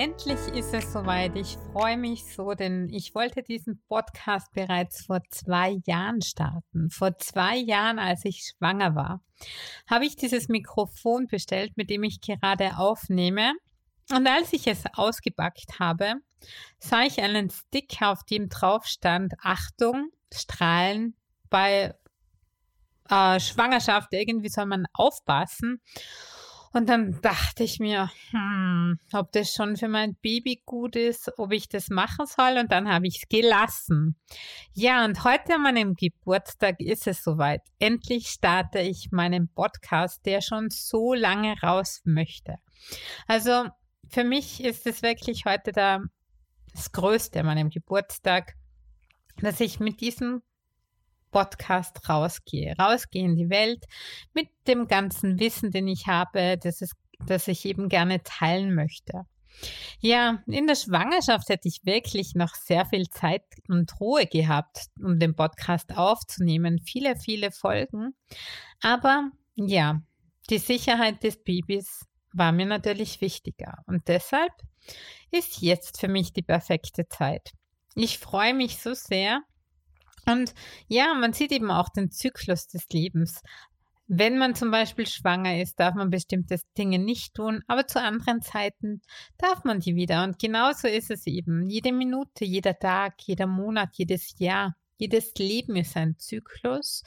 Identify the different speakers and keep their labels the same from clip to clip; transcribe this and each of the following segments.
Speaker 1: endlich ist es soweit. Ich freue mich so, denn ich wollte diesen Podcast bereits vor zwei Jahren starten. Vor zwei Jahren, als ich schwanger war, habe ich dieses Mikrofon bestellt, mit dem ich gerade aufnehme. Und als ich es ausgepackt habe, sah ich einen Stick, auf dem drauf stand, Achtung, Strahlen bei äh, Schwangerschaft, irgendwie soll man aufpassen. Und dann dachte ich mir, hm, ob das schon für mein Baby gut ist, ob ich das machen soll. Und dann habe ich es gelassen. Ja, und heute an meinem Geburtstag ist es soweit. Endlich starte ich meinen Podcast, der schon so lange raus möchte. Also für mich ist es wirklich heute da das Größte an meinem Geburtstag, dass ich mit diesem Podcast rausgehe. Rausgehe in die Welt mit dem ganzen Wissen, den ich habe, das, ist, das ich eben gerne teilen möchte. Ja, in der Schwangerschaft hätte ich wirklich noch sehr viel Zeit und Ruhe gehabt, um den Podcast aufzunehmen. Viele, viele Folgen. Aber ja, die Sicherheit des Babys war mir natürlich wichtiger. Und deshalb ist jetzt für mich die perfekte Zeit. Ich freue mich so sehr, und ja, man sieht eben auch den Zyklus des Lebens. Wenn man zum Beispiel schwanger ist, darf man bestimmte Dinge nicht tun, aber zu anderen Zeiten darf man die wieder. Und genauso ist es eben. Jede Minute, jeder Tag, jeder Monat, jedes Jahr, jedes Leben ist ein Zyklus.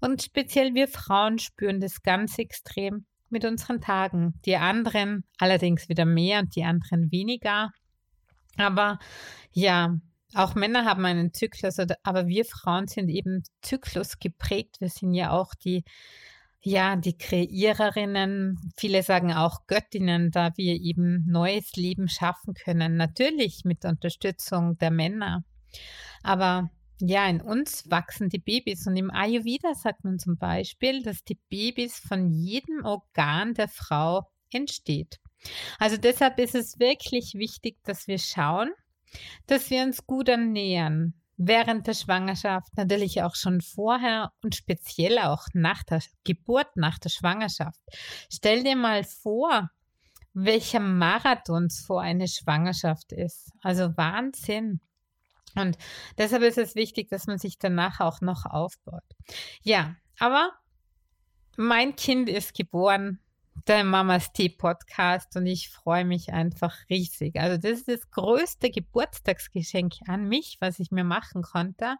Speaker 1: Und speziell wir Frauen spüren das ganz extrem mit unseren Tagen. Die anderen allerdings wieder mehr und die anderen weniger. Aber ja, auch Männer haben einen Zyklus, aber wir Frauen sind eben Zyklus geprägt. Wir sind ja auch die, ja, die Kreiererinnen. Viele sagen auch Göttinnen, da wir eben neues Leben schaffen können. Natürlich mit Unterstützung der Männer. Aber ja, in uns wachsen die Babys und im Ayurveda sagt man zum Beispiel, dass die Babys von jedem Organ der Frau entsteht. Also deshalb ist es wirklich wichtig, dass wir schauen, dass wir uns gut ernähren. Während der Schwangerschaft, natürlich auch schon vorher und speziell auch nach der Geburt, nach der Schwangerschaft. Stell dir mal vor, welcher Marathon vor eine Schwangerschaft ist. Also Wahnsinn. Und deshalb ist es wichtig, dass man sich danach auch noch aufbaut. Ja, aber mein Kind ist geboren der Mamas Tee Podcast und ich freue mich einfach riesig. Also das ist das größte Geburtstagsgeschenk an mich, was ich mir machen konnte.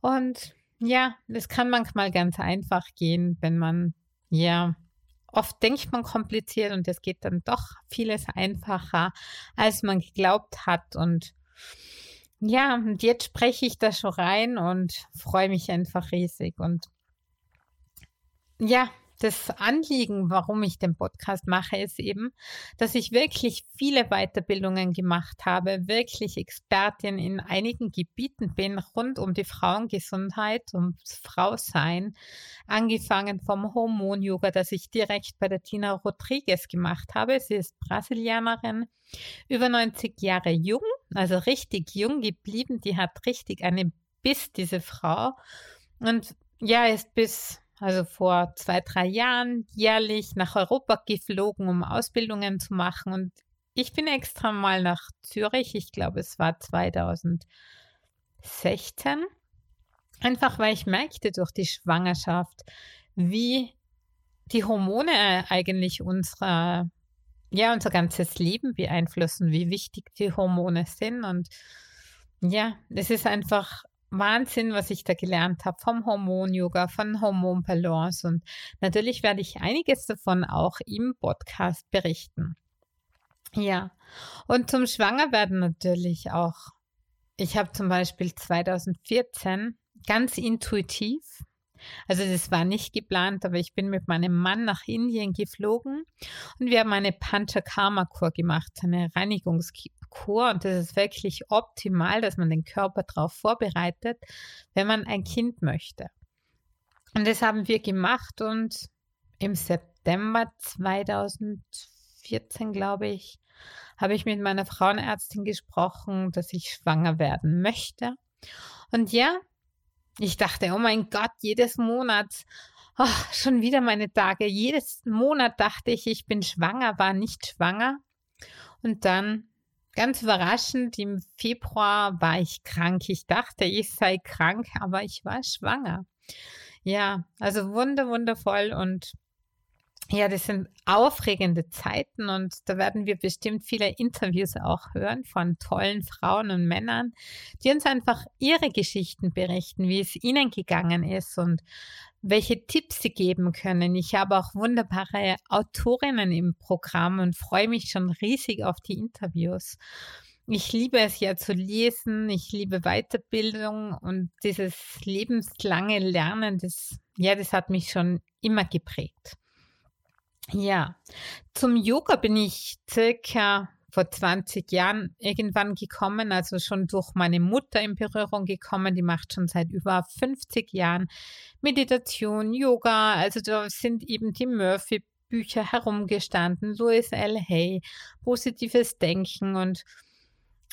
Speaker 1: Und ja, es kann manchmal ganz einfach gehen, wenn man, ja, oft denkt man kompliziert und es geht dann doch vieles einfacher, als man geglaubt hat. Und ja, und jetzt spreche ich da schon rein und freue mich einfach riesig. Und ja, das Anliegen, warum ich den Podcast mache, ist eben, dass ich wirklich viele Weiterbildungen gemacht habe, wirklich Expertin in einigen Gebieten bin rund um die Frauengesundheit, ums Frausein, angefangen vom Hormon-Yoga, das ich direkt bei der Tina Rodriguez gemacht habe. Sie ist Brasilianerin, über 90 Jahre jung, also richtig jung geblieben. Die hat richtig einen Biss, diese Frau. Und ja, ist bis also vor zwei, drei Jahren jährlich nach Europa geflogen, um Ausbildungen zu machen. Und ich bin extra mal nach Zürich, ich glaube es war 2016, einfach weil ich merkte durch die Schwangerschaft, wie die Hormone eigentlich unsere, ja, unser ganzes Leben beeinflussen, wie wichtig die Hormone sind. Und ja, es ist einfach Wahnsinn, was ich da gelernt habe vom Hormon-Yoga, von Hormonbalance und natürlich werde ich einiges davon auch im Podcast berichten. Ja, und zum Schwangerwerden natürlich auch. Ich habe zum Beispiel 2014 ganz intuitiv, also das war nicht geplant, aber ich bin mit meinem Mann nach Indien geflogen und wir haben eine Panchakarma-Kur gemacht, eine Reinigungskur Kur und das ist wirklich optimal, dass man den Körper darauf vorbereitet, wenn man ein Kind möchte. Und das haben wir gemacht und im September 2014, glaube ich, habe ich mit meiner Frauenärztin gesprochen, dass ich schwanger werden möchte. Und ja, ich dachte, oh mein Gott, jedes Monat, oh, schon wieder meine Tage. Jedes Monat dachte ich, ich bin schwanger, war nicht schwanger. Und dann, ganz überraschend, im Februar war ich krank. Ich dachte, ich sei krank, aber ich war schwanger. Ja, also wunder, wundervoll und ja, das sind aufregende Zeiten und da werden wir bestimmt viele Interviews auch hören von tollen Frauen und Männern, die uns einfach ihre Geschichten berichten, wie es ihnen gegangen ist und welche Tipps sie geben können. Ich habe auch wunderbare Autorinnen im Programm und freue mich schon riesig auf die Interviews. Ich liebe es ja zu lesen, ich liebe Weiterbildung und dieses lebenslange Lernen, das, ja, das hat mich schon immer geprägt. Ja, zum Yoga bin ich circa vor 20 Jahren irgendwann gekommen, also schon durch meine Mutter in Berührung gekommen. Die macht schon seit über 50 Jahren Meditation, Yoga. Also da sind eben die Murphy Bücher herumgestanden, Louis L. Hay, positives Denken und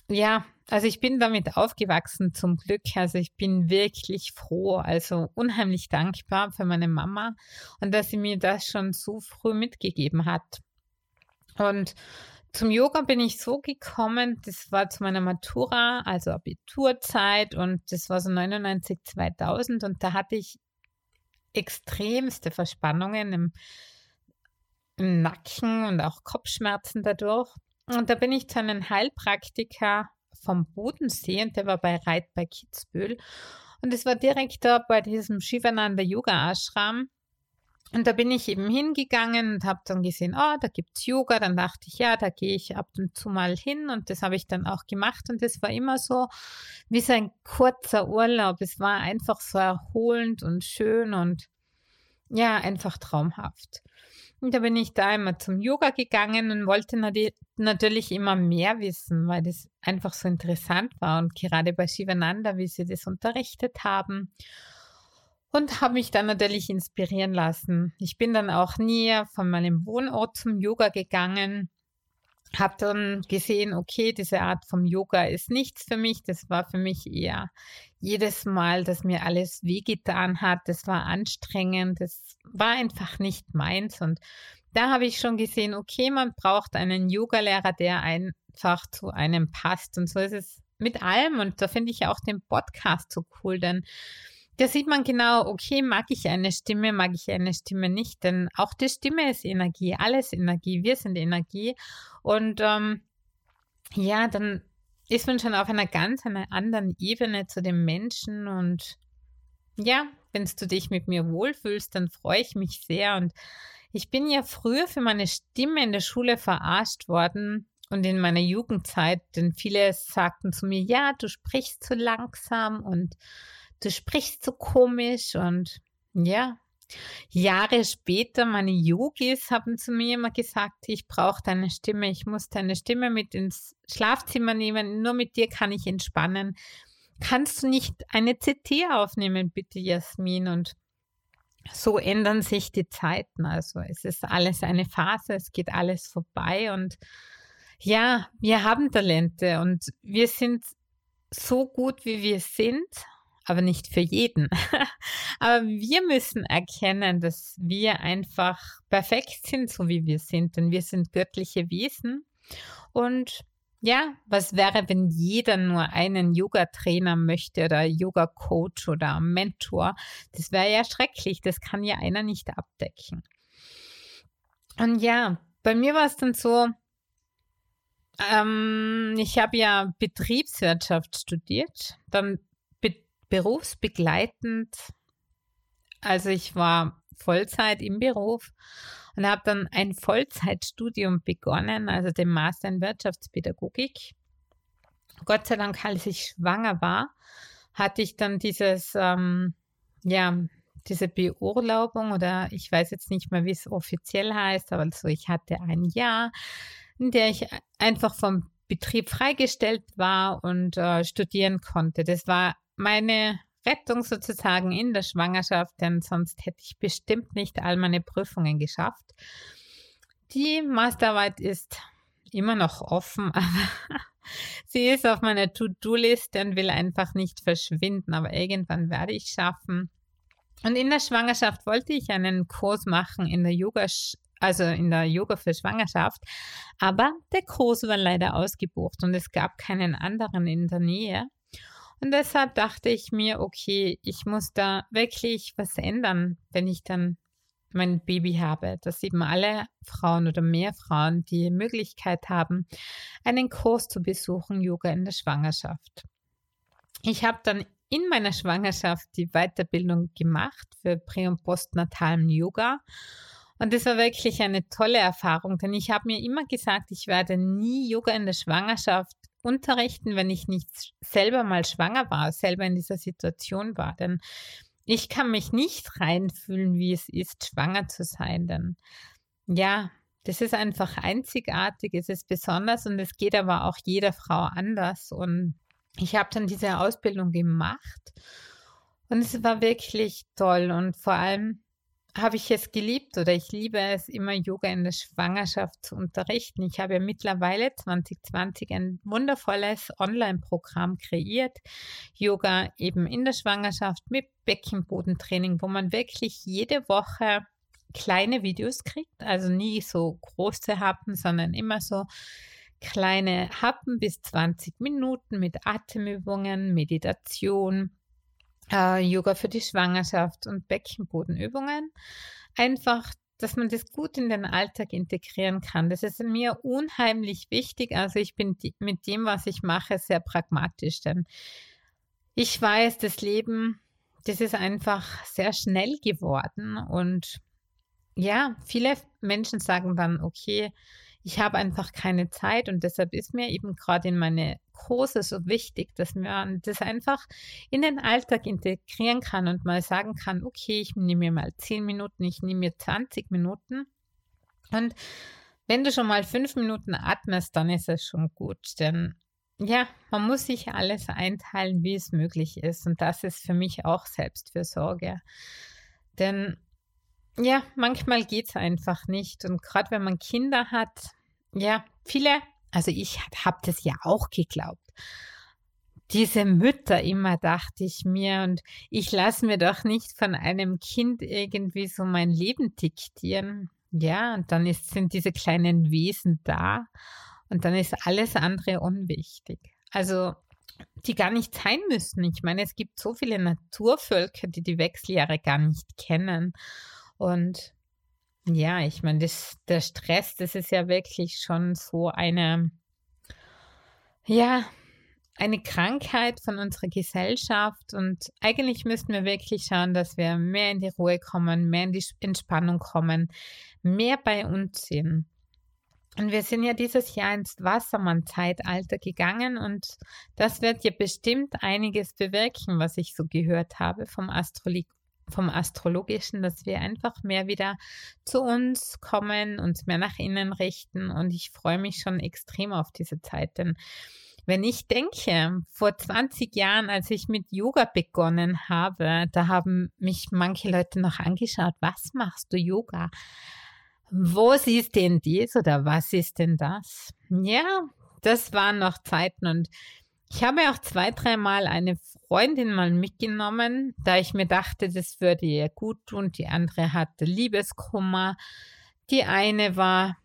Speaker 1: ja, also ich bin damit aufgewachsen zum Glück. Also ich bin wirklich froh, also unheimlich dankbar für meine Mama und dass sie mir das schon so früh mitgegeben hat. Und zum Yoga bin ich so gekommen, das war zu meiner Matura, also Abiturzeit und das war so 99, 2000 und da hatte ich extremste Verspannungen im, im Nacken und auch Kopfschmerzen dadurch. Und da bin ich zu einem Heilpraktiker vom Bodensee und der war bei Reit bei Kitzbühel. Und es war direkt da bei diesem Shivananda Yoga Ashram. Und da bin ich eben hingegangen und habe dann gesehen, oh, da gibt es Yoga. Dann dachte ich, ja, da gehe ich ab und zu mal hin. Und das habe ich dann auch gemacht. Und das war immer so wie so ein kurzer Urlaub. Es war einfach so erholend und schön und ja, einfach traumhaft. Und da bin ich da immer zum Yoga gegangen und wollte natürlich immer mehr wissen, weil das einfach so interessant war. Und gerade bei Shivananda, wie sie das unterrichtet haben. Und habe mich dann natürlich inspirieren lassen. Ich bin dann auch näher von meinem Wohnort zum Yoga gegangen habe dann gesehen, okay, diese Art vom Yoga ist nichts für mich. Das war für mich eher jedes Mal, dass mir alles wehgetan hat. Das war anstrengend. Das war einfach nicht meins. Und da habe ich schon gesehen, okay, man braucht einen Yogalehrer, der einfach zu einem passt. Und so ist es mit allem. Und da finde ich auch den Podcast so cool, denn da sieht man genau, okay, mag ich eine Stimme, mag ich eine Stimme nicht, denn auch die Stimme ist Energie, alles Energie, wir sind Energie. Und ähm, ja, dann ist man schon auf einer ganz einer anderen Ebene zu dem Menschen und ja, wenn du dich mit mir wohlfühlst, dann freue ich mich sehr. Und ich bin ja früher für meine Stimme in der Schule verarscht worden und in meiner Jugendzeit, denn viele sagten zu mir, ja, du sprichst zu langsam und du sprichst so komisch und ja. Jahre später, meine Yogis haben zu mir immer gesagt, ich brauche deine Stimme, ich muss deine Stimme mit ins Schlafzimmer nehmen, nur mit dir kann ich entspannen. Kannst du nicht eine CT aufnehmen, bitte, Jasmin? Und so ändern sich die Zeiten. Also es ist alles eine Phase, es geht alles vorbei und ja, wir haben Talente und wir sind so gut, wie wir sind, aber nicht für jeden. aber wir müssen erkennen, dass wir einfach perfekt sind, so wie wir sind, denn wir sind göttliche Wesen. Und ja, was wäre, wenn jeder nur einen Yoga-Trainer möchte oder Yoga-Coach oder Mentor? Das wäre ja schrecklich, das kann ja einer nicht abdecken. Und ja, bei mir war es dann so, ähm, ich habe ja Betriebswirtschaft studiert, dann berufsbegleitend. Also ich war Vollzeit im Beruf und habe dann ein Vollzeitstudium begonnen, also den Master in Wirtschaftspädagogik. Gott sei Dank, als ich schwanger war, hatte ich dann dieses, ähm, ja, diese Beurlaubung oder ich weiß jetzt nicht mehr, wie es offiziell heißt, aber also ich hatte ein Jahr, in der ich einfach vom Betrieb freigestellt war und äh, studieren konnte. Das war meine Rettung sozusagen in der Schwangerschaft, denn sonst hätte ich bestimmt nicht all meine Prüfungen geschafft. Die Masterarbeit ist immer noch offen, aber sie ist auf meiner To-Do-Liste und will einfach nicht verschwinden, aber irgendwann werde ich schaffen. Und in der Schwangerschaft wollte ich einen Kurs machen in der Yoga also in der Yoga für Schwangerschaft. Aber der Kurs war leider ausgebucht und es gab keinen anderen in der Nähe. Und deshalb dachte ich mir, okay, ich muss da wirklich was ändern, wenn ich dann mein Baby habe, dass eben alle Frauen oder mehr Frauen die Möglichkeit haben, einen Kurs zu besuchen, Yoga in der Schwangerschaft. Ich habe dann in meiner Schwangerschaft die Weiterbildung gemacht für prä- und postnatalen Yoga. Und das war wirklich eine tolle Erfahrung, denn ich habe mir immer gesagt, ich werde nie Yoga in der Schwangerschaft unterrichten, wenn ich nicht selber mal schwanger war, selber in dieser Situation war. Denn ich kann mich nicht reinfühlen, wie es ist, schwanger zu sein. Denn ja, das ist einfach einzigartig, es ist besonders und es geht aber auch jeder Frau anders. Und ich habe dann diese Ausbildung gemacht und es war wirklich toll und vor allem habe ich es geliebt oder ich liebe es immer Yoga in der Schwangerschaft zu unterrichten. Ich habe ja mittlerweile 2020 ein wundervolles Online-Programm kreiert. Yoga eben in der Schwangerschaft mit Beckenbodentraining, wo man wirklich jede Woche kleine Videos kriegt, also nie so große Happen, sondern immer so kleine Happen bis 20 Minuten mit Atemübungen, Meditation, äh, Yoga für die Schwangerschaft und Beckenbodenübungen. Einfach, dass man das gut in den Alltag integrieren kann. Das ist mir unheimlich wichtig. Also ich bin die, mit dem, was ich mache, sehr pragmatisch, denn ich weiß, das Leben, das ist einfach sehr schnell geworden und ja, viele Menschen sagen dann, okay, ich habe einfach keine Zeit und deshalb ist mir eben gerade in meine Kurse so wichtig, dass man das einfach in den Alltag integrieren kann und mal sagen kann, okay, ich nehme mir mal 10 Minuten, ich nehme mir 20 Minuten und wenn du schon mal fünf Minuten atmest, dann ist es schon gut, denn ja, man muss sich alles einteilen, wie es möglich ist und das ist für mich auch Selbstfürsorge. Denn ja, manchmal geht es einfach nicht. Und gerade wenn man Kinder hat, ja, viele, also ich habe das ja auch geglaubt. Diese Mütter immer dachte ich mir und ich lasse mir doch nicht von einem Kind irgendwie so mein Leben diktieren. Ja, und dann ist, sind diese kleinen Wesen da und dann ist alles andere unwichtig. Also die gar nicht sein müssen. Ich meine, es gibt so viele Naturvölker, die die Wechseljahre gar nicht kennen. Und ja, ich meine, der Stress, das ist ja wirklich schon so eine, ja, eine Krankheit von unserer Gesellschaft und eigentlich müssten wir wirklich schauen, dass wir mehr in die Ruhe kommen, mehr in die Entspannung kommen, mehr bei uns sind. Und wir sind ja dieses Jahr ins Wassermann-Zeitalter gegangen und das wird ja bestimmt einiges bewirken, was ich so gehört habe vom Astrologie vom Astrologischen, dass wir einfach mehr wieder zu uns kommen, uns mehr nach innen richten. Und ich freue mich schon extrem auf diese Zeit, denn wenn ich denke, vor 20 Jahren, als ich mit Yoga begonnen habe, da haben mich manche Leute noch angeschaut, was machst du Yoga? Wo siehst denn dies oder was ist denn das? Ja, das waren noch Zeiten und ich habe auch zwei, dreimal eine Freundin mal mitgenommen, da ich mir dachte, das würde ihr gut tun. Die andere hatte Liebeskummer. Die eine war,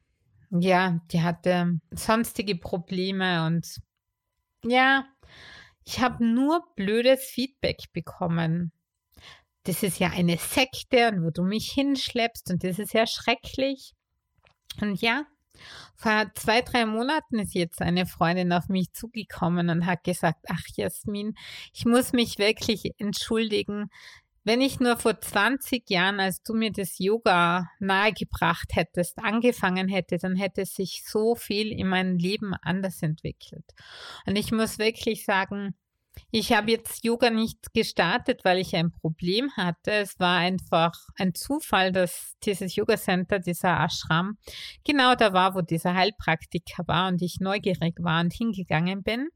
Speaker 1: ja, die hatte sonstige Probleme und ja, ich habe nur blödes Feedback bekommen. Das ist ja eine Sekte und wo du mich hinschleppst und das ist ja schrecklich. Und ja, vor zwei, drei Monaten ist jetzt eine Freundin auf mich zugekommen und hat gesagt, ach Jasmin, ich muss mich wirklich entschuldigen. Wenn ich nur vor 20 Jahren, als du mir das Yoga nahegebracht hättest, angefangen hätte, dann hätte sich so viel in meinem Leben anders entwickelt. Und ich muss wirklich sagen, ich habe jetzt Yoga nicht gestartet, weil ich ein Problem hatte. Es war einfach ein Zufall, dass dieses Yoga Center, dieser Ashram, genau da war, wo dieser Heilpraktiker war und ich neugierig war und hingegangen bin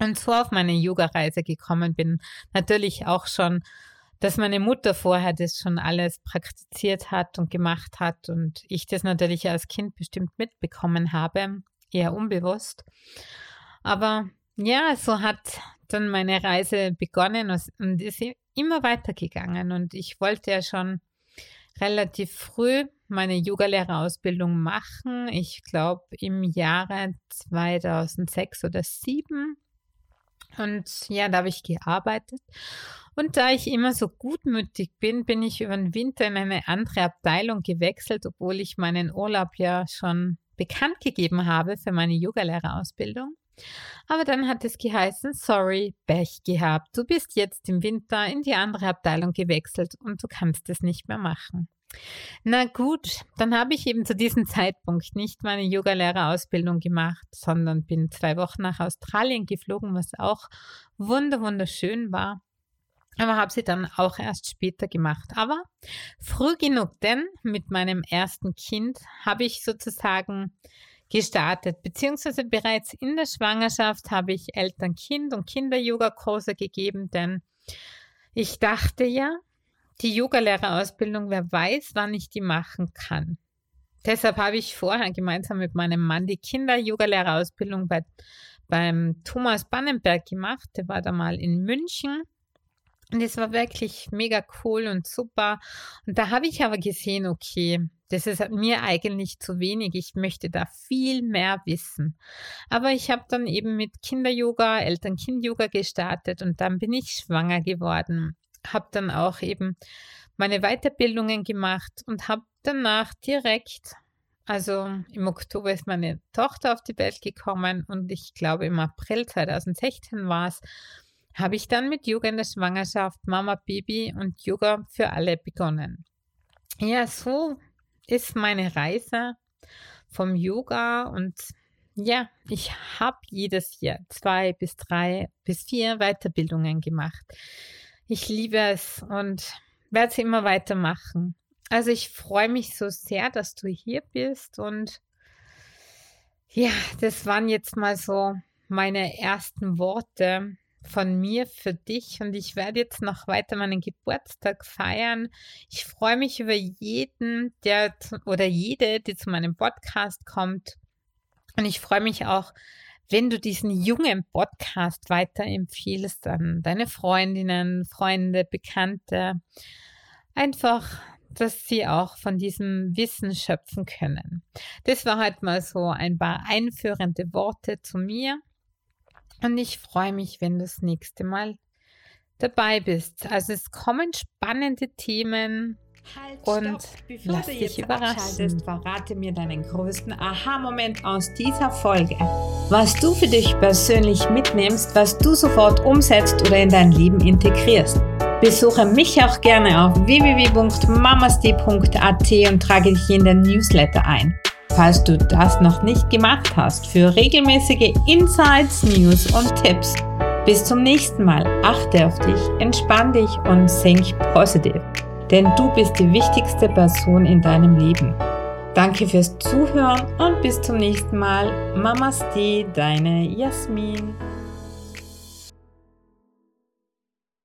Speaker 1: und so auf meine Yoga-Reise gekommen bin. Natürlich auch schon, dass meine Mutter vorher das schon alles praktiziert hat und gemacht hat und ich das natürlich als Kind bestimmt mitbekommen habe, eher unbewusst. Aber ja, so hat dann meine Reise begonnen und ist immer weitergegangen. Und ich wollte ja schon relativ früh meine Yogalehrerausbildung machen. Ich glaube im Jahre 2006 oder 2007. Und ja, da habe ich gearbeitet. Und da ich immer so gutmütig bin, bin ich über den Winter in eine andere Abteilung gewechselt, obwohl ich meinen Urlaub ja schon bekannt gegeben habe für meine Yogalehrerausbildung. Aber dann hat es geheißen, sorry, Pech gehabt. Du bist jetzt im Winter in die andere Abteilung gewechselt und du kannst es nicht mehr machen. Na gut, dann habe ich eben zu diesem Zeitpunkt nicht meine Yogalehrerausbildung gemacht, sondern bin zwei Wochen nach Australien geflogen, was auch wunderschön war. Aber habe sie dann auch erst später gemacht. Aber früh genug, denn mit meinem ersten Kind habe ich sozusagen gestartet, beziehungsweise bereits in der Schwangerschaft habe ich Eltern-Kind und Kinder-Yoga-Kurse gegeben, denn ich dachte ja, die Yogalehrerausbildung, wer weiß, wann ich die machen kann. Deshalb habe ich vorher gemeinsam mit meinem Mann die Kinder-Yogalehrerausbildung bei, beim Thomas Bannenberg gemacht. Der war da mal in München und es war wirklich mega cool und super. Und da habe ich aber gesehen, okay, das ist mir eigentlich zu wenig. Ich möchte da viel mehr wissen. Aber ich habe dann eben mit Kinder-Yoga, Eltern-Kind-Yoga gestartet und dann bin ich schwanger geworden. Habe dann auch eben meine Weiterbildungen gemacht und habe danach direkt, also im Oktober ist meine Tochter auf die Welt gekommen und ich glaube im April 2016 war es, habe ich dann mit Yoga in der Schwangerschaft, Mama, Baby und Yoga für alle begonnen. Ja, so ist meine Reise vom Yoga und ja, ich habe jedes Jahr zwei bis drei bis vier Weiterbildungen gemacht. Ich liebe es und werde es immer weitermachen. Also ich freue mich so sehr, dass du hier bist und ja, das waren jetzt mal so meine ersten Worte von mir für dich und ich werde jetzt noch weiter meinen Geburtstag feiern. Ich freue mich über jeden, der oder jede, die zu meinem Podcast kommt. Und ich freue mich auch, wenn du diesen jungen Podcast weiterempfiehlst an deine Freundinnen, Freunde, Bekannte. Einfach, dass sie auch von diesem Wissen schöpfen können. Das war halt mal so ein paar einführende Worte zu mir. Und ich freue mich, wenn du das nächste Mal dabei bist. Also es kommen spannende Themen. Halt, und stopp. lass dich überraschen. Verrate mir deinen größten Aha-Moment aus dieser Folge. Was du für dich persönlich mitnimmst, was du sofort umsetzt oder in dein Leben integrierst. Besuche mich auch gerne auf www.mamasti.at und trage dich in den Newsletter ein falls du das noch nicht gemacht hast, für regelmäßige Insights, News und Tipps. Bis zum nächsten Mal. Achte auf dich, entspann dich und think positive. Denn du bist die wichtigste Person in deinem Leben. Danke fürs Zuhören und bis zum nächsten Mal. Mamaste, deine Jasmin.